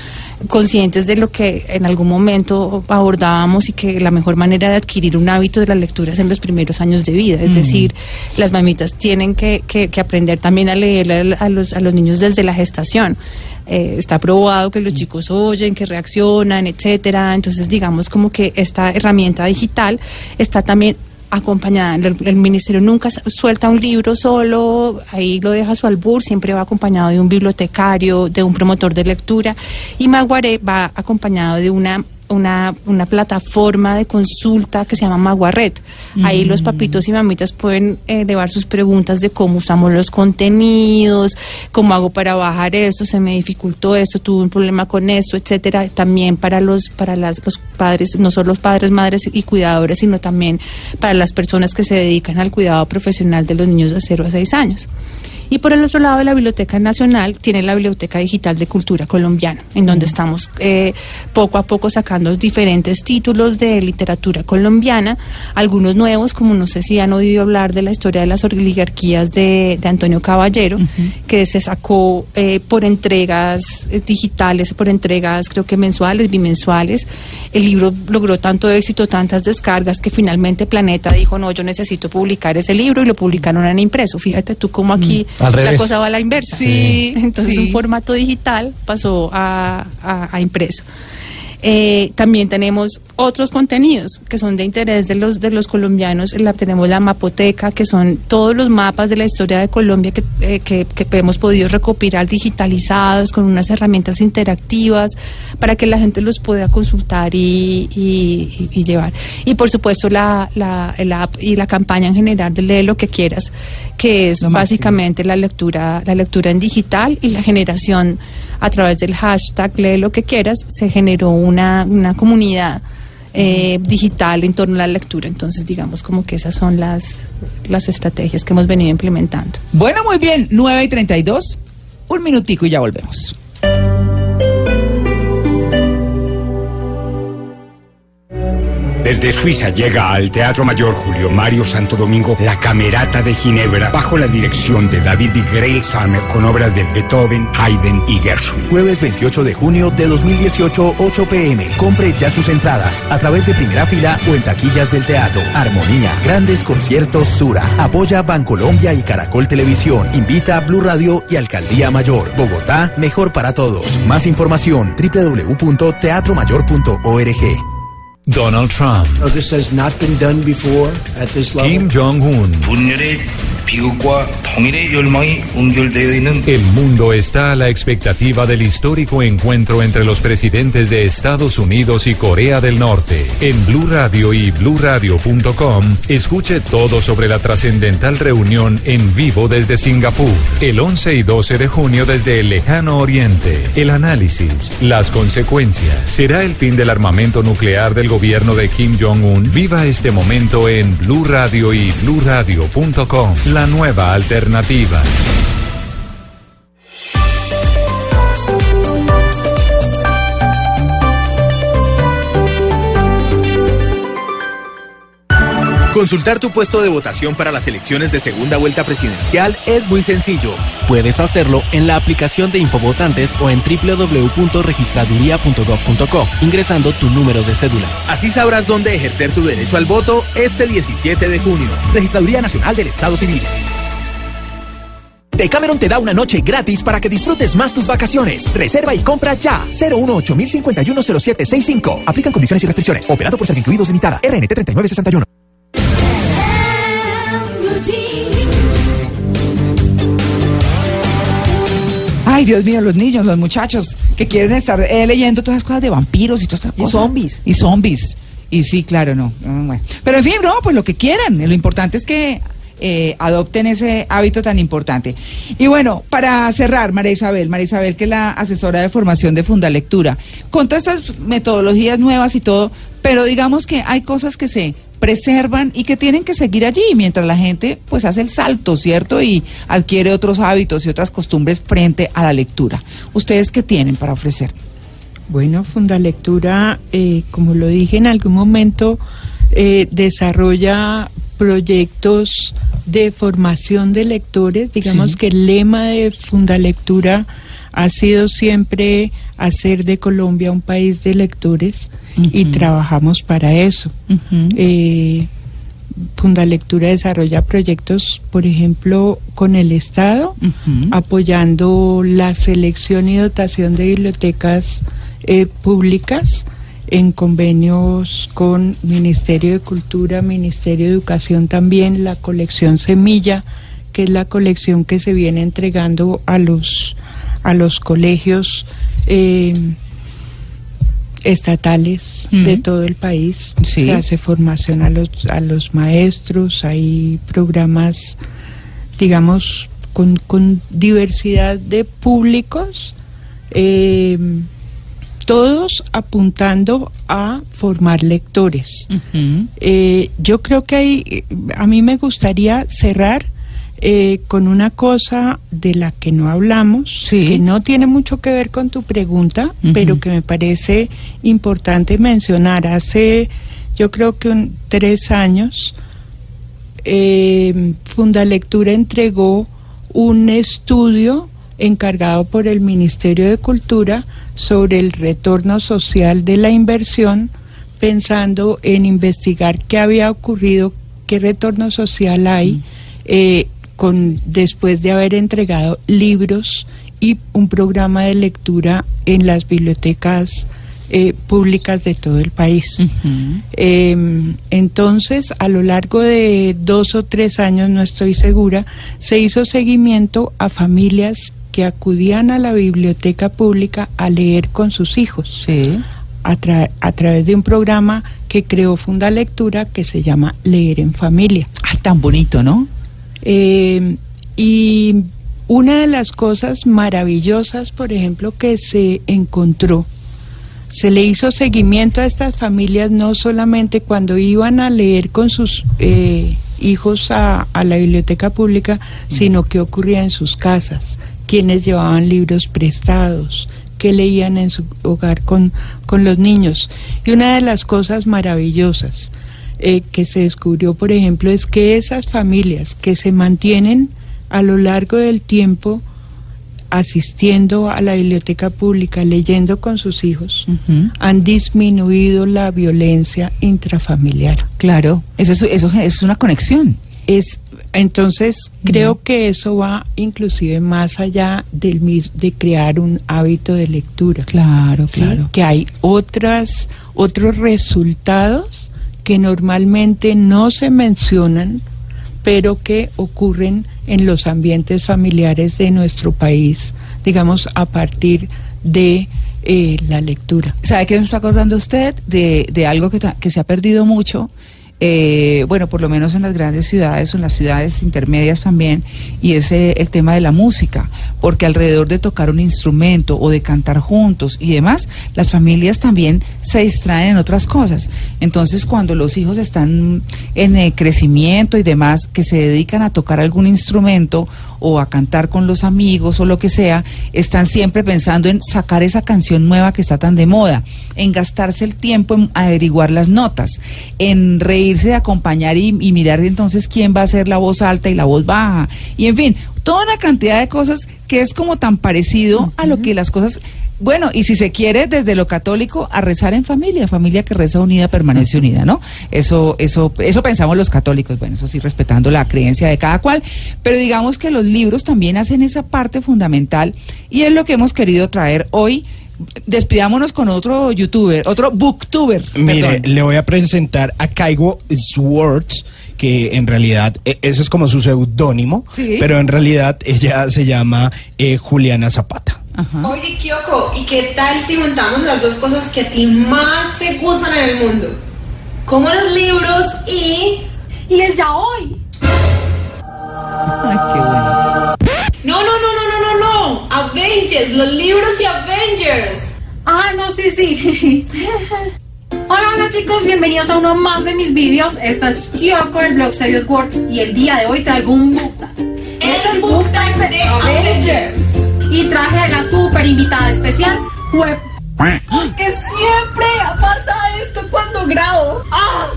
E: conscientes de lo que en algún momento abordábamos y que la mejor manera de adquirir un hábito de la lectura es en los primeros años de vida. Es decir, las mamitas tienen que, que- que aprender también a leer a, a los, a los niños desde la gestación. Eh, está probado que los chicos oyen, que reaccionan, etcétera. Entonces, digamos como que esta herramienta digital está también acompañada. El, ministerio nunca suelta un libro solo, ahí lo deja su albur, siempre va acompañado de un bibliotecario, de un promotor de lectura. Y Maguaré va acompañado de una una, una plataforma de consulta que se llama Maguarret. Ahí los papitos y mamitas pueden eh, elevar sus preguntas de cómo usamos los contenidos, cómo hago para bajar esto, se me dificultó esto, tuve un problema con esto, etcétera. También para los para las, los padres, no solo los padres, madres y cuidadores, sino también para las personas que se dedican al cuidado profesional de los niños de 0 a 6 años. Y por el otro lado, la Biblioteca Nacional tiene la Biblioteca Digital de Cultura Colombiana, en donde estamos eh, poco a poco sacando diferentes títulos de literatura colombiana, algunos nuevos, como no sé si han oído hablar de la historia de las oligarquías de, de Antonio Caballero, que se sacó eh, por entregas eh, digitales, por entregas creo que mensuales, bimensuales. El libro logró tanto éxito, tantas descargas, que finalmente Planeta dijo, no, yo necesito publicar ese libro y lo publicaron en impreso. Fíjate tú cómo aquí
D: Al
E: la
D: revés.
E: cosa va a la inversa.
C: Sí,
E: Entonces
C: sí.
E: un formato digital pasó a, a- a impreso. Eh, también tenemos otros contenidos que son de interés de los de los colombianos. La, tenemos la mapoteca, que son todos los mapas de la historia de Colombia que, eh, que, que hemos podido recopilar digitalizados con unas herramientas interactivas para que la gente los pueda consultar y, y- llevar. Y por supuesto la, la, app y la campaña en general de lee lo que quieras, que es básicamente la lectura, la lectura en digital y la generación a través del hashtag lee lo que quieras, se generó una, una comunidad eh, digital en torno a la lectura. Entonces, digamos como que esas son las, las estrategias que hemos venido implementando.
C: Bueno, muy bien, 9 y 32. Un minutico y ya volvemos.
K: Desde Suiza llega al Teatro Mayor Julio Mario Santo Domingo La Camerata de Ginebra bajo la dirección de David y Grail Summer con obras de Beethoven, Haydn y Gershwin.
L: Jueves 28 de junio de 2018, 8 pm. Compre ya sus entradas a través de primera fila o en taquillas del teatro. Armonía, grandes conciertos Sura. Apoya Bancolombia y Caracol Televisión. Invita a Blue Radio y Alcaldía Mayor. Bogotá, mejor para todos. Más información www.teatromayor.org.
M: Donald Trump,
N: No, this has not been done before at this level.
M: Kim Jong-un.
O: 분
M: El mundo está a la expectativa del histórico encuentro entre los presidentes de Estados Unidos y Corea del Norte. En Blue Radio y BlueRadio.com escuche todo sobre la trascendental reunión en vivo desde Singapur, el 11 y 12 de junio desde el lejano Oriente. El análisis, las consecuencias, será el fin del armamento nuclear del gobierno de Kim Jong Un. Viva este momento en Blue Radio y BlueRadio.com la nueva alternativa.
P: Consultar tu puesto de votación para las elecciones de segunda vuelta presidencial es muy sencillo.
Q: Puedes hacerlo en la aplicación de Infovotantes o en www.registraduría.gov.co, ingresando tu número de cédula.
P: Así sabrás dónde ejercer tu derecho al voto este 17 de junio.
L: Registraduría Nacional del Estado Civil. Decameron te da una noche gratis para que disfrutes más tus vacaciones. Reserva y compra ya. 018 0765 Aplican condiciones y restricciones. Operado por Servincluidos Limitada. RNT 3961.
C: Ay, Dios mío, los niños, los muchachos que quieren estar eh, leyendo todas esas cosas de vampiros y todas estas
H: Y
C: cosas.
H: zombies.
C: Y zombies. Y sí, claro, no. Ah, bueno. Pero en fin, no, pues lo que quieran. Lo importante es que eh, adopten ese hábito tan importante. Y bueno, para cerrar, María Isabel, María Isabel, que es la asesora de formación de Fundalectura, con todas estas metodologías nuevas y todo, pero digamos que hay cosas que se preservan y que tienen que seguir allí mientras la gente pues hace el salto, ¿cierto? Y adquiere otros hábitos y otras costumbres frente a la lectura. ¿Ustedes qué tienen para ofrecer?
I: Bueno, Fundalectura, eh, como lo dije en algún momento, eh, desarrolla proyectos de formación de lectores. Digamos
C: Sí.
I: que el lema de Fundalectura ha sido siempre hacer de Colombia un país de lectores y trabajamos para eso. Eh, Fundalectura desarrolla proyectos, por ejemplo, con el Estado, apoyando la selección y dotación de bibliotecas eh, públicas en convenios con Ministerio de Cultura, Ministerio de Educación también, la colección Semilla, que es la colección que se viene entregando a los, a los colegios eh, estatales de todo el país.
C: Sí.
I: Se hace formación a los, a los maestros, hay programas, digamos, con, con diversidad de públicos, eh, todos apuntando a formar lectores. Eh, yo creo que hay, a mí me gustaría cerrar eh, con una cosa de la que no hablamos, que no tiene mucho que ver con tu pregunta, pero que me parece importante mencionar. Hace, yo creo que un- tres años, eh, Fundalectura entregó un estudio encargado por el Ministerio de Cultura sobre el retorno social de la inversión, pensando en investigar qué había ocurrido, qué retorno social hay eh, con después de haber entregado libros y un programa de lectura en las bibliotecas eh, públicas de todo el país. Eh, entonces, a lo largo de dos o tres años, no estoy segura, se hizo seguimiento a familias que acudían a la biblioteca pública a leer con sus hijos. A, tra- a través de un programa que creó Fundalectura que se llama Leer en Familia.
C: Ay, tan bonito, ¿no?
I: Eh, y una de las cosas maravillosas, por ejemplo, que se encontró, se le hizo seguimiento a estas familias no solamente cuando iban a leer con sus eh, hijos a, a la biblioteca pública, sino que ocurría en sus casas, quienes llevaban libros prestados, que leían en su hogar con, con los niños. Y una de las cosas maravillosas eh, que se descubrió, por ejemplo, es que esas familias que se mantienen a lo largo del tiempo asistiendo a la biblioteca pública, leyendo con sus hijos, han disminuido la violencia intrafamiliar.
C: Claro, eso es, eso es una conexión.
I: Es entonces creo que eso va inclusive más allá del de crear un hábito de lectura.
C: Claro,
I: ¿sí?
C: claro.
I: Que hay otras otros resultados que normalmente no se mencionan, pero que ocurren en los ambientes familiares de nuestro país, digamos a partir de eh, la lectura.
C: ¿Sabe qué me está acordando usted de, de algo que, que se ha perdido mucho? Eh, bueno, por lo menos en las grandes ciudades o en las ciudades intermedias también, y es el tema de la música, porque alrededor de tocar un instrumento o de cantar juntos y demás, las familias también se distraen en otras cosas. Entonces, cuando los hijos están en eh, crecimiento y demás, que se dedican a tocar algún instrumento o a cantar con los amigos o lo que sea, están siempre pensando en sacar esa canción nueva que está tan de moda, en gastarse el tiempo en averiguar las notas, en reírse de acompañar y, mirar entonces quién va a hacer la voz alta y la voz baja, y en fin, toda una cantidad de cosas que es como tan parecido a lo que las cosas... Bueno, y si se quiere desde lo católico a rezar en familia, familia que reza unida permanece unida, ¿no? Eso, eso, eso pensamos los católicos, bueno, eso sí respetando la creencia de cada cual, pero digamos que los libros también hacen esa parte fundamental y es lo que hemos querido traer hoy despidámonos con otro youtuber, otro booktuber.
F: Mire,
C: perdón.
F: le voy a presentar a Kaigo Swartz, que en realidad e- ese es como su seudónimo,
C: Sí.
F: pero en realidad ella se llama eh, Juliana Zapata.
R: Oye, Kyoko, ¿y qué tal si juntamos las dos cosas que a ti más te gustan en el mundo? Como los libros y... Y el yaoi.
C: Ay, qué bueno.
R: No, no, no, no, no, no, no. Avengers, los libros y Avengers.
S: Ah, no, sí, sí. Hola, hola chicos, bienvenidos a uno más de mis vídeos. Esta es Kyoko del blog Serious Words y el día de hoy traigo un book tag. Es el book tag de Avengers. Y traje a la super invitada especial, Web. Que siempre pasa esto cuando grabo. ¡Ah!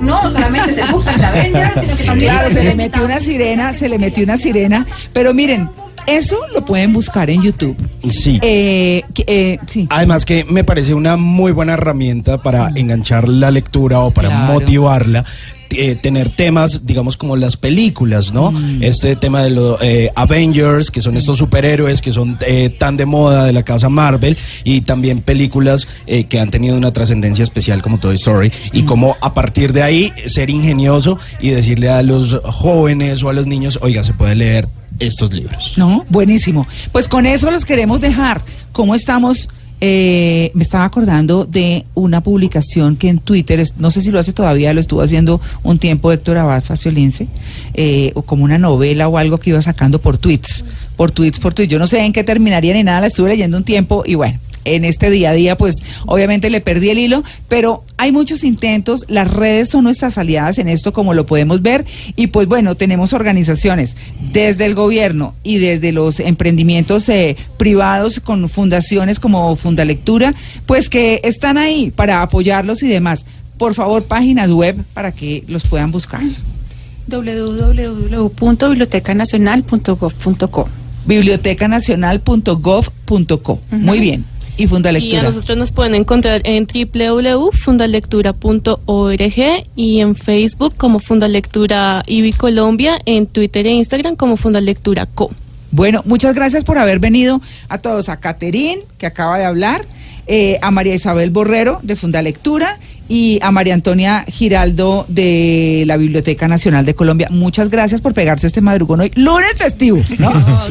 S: No solamente es el book tag de Avengers, sino que también...
C: Claro, se le metió una sirena, se le metió una sirena. Pero miren, eso lo pueden buscar en YouTube.
F: Sí.
C: Eh, eh, sí.
F: Además que me parece una muy buena herramienta para enganchar la lectura o para
C: Claro.
F: motivarla. eh, tener temas, digamos, como las películas, ¿no? Este tema de los eh, Avengers, que son estos superhéroes que son eh, tan de moda de la casa Marvel, y también películas eh, que han tenido una trascendencia especial como Toy Story, y cómo a partir de ahí ser ingenioso y decirle a los jóvenes o a los niños, oiga, se puede leer estos libros.
C: ¿No? Buenísimo. Pues con eso los queremos dejar. ¿Cómo estamos? Eh, me estaba acordando de una publicación que en Twitter, no sé si lo hace todavía, lo estuvo haciendo un tiempo Héctor Abad Faciolince, eh, o como una novela o algo que iba sacando por tweets, por tweets, por tweets. Yo no sé en qué terminaría ni nada, la estuve leyendo un tiempo y bueno. En este día a día, pues obviamente le perdí el hilo, pero hay muchos intentos, las redes son nuestras aliadas en esto, como lo podemos ver, y pues bueno, tenemos organizaciones desde el gobierno y desde los emprendimientos eh, privados con fundaciones como Fundalectura, pues que están ahí para apoyarlos y demás. Por favor, páginas web para que los puedan buscar.
E: www.bibliotecanacional.gov.co
C: bibliotecanacional.gov.co. Muy bien. Y
G: Y a
C: Fundalectura.
G: nosotros nos pueden encontrar en www.fundalectura.org y en Facebook como Fundalectura IBI Colombia, en Twitter e Instagram como Fundalectura Co.
C: Bueno, muchas gracias por haber venido a todos, a Caterín, que acaba de hablar, eh, a María Isabel Borrero, de Fundalectura, y a María Antonia Giraldo, de la Biblioteca Nacional de Colombia. Muchas gracias por pegarse este madrugón hoy, lunes festivo, ¿no?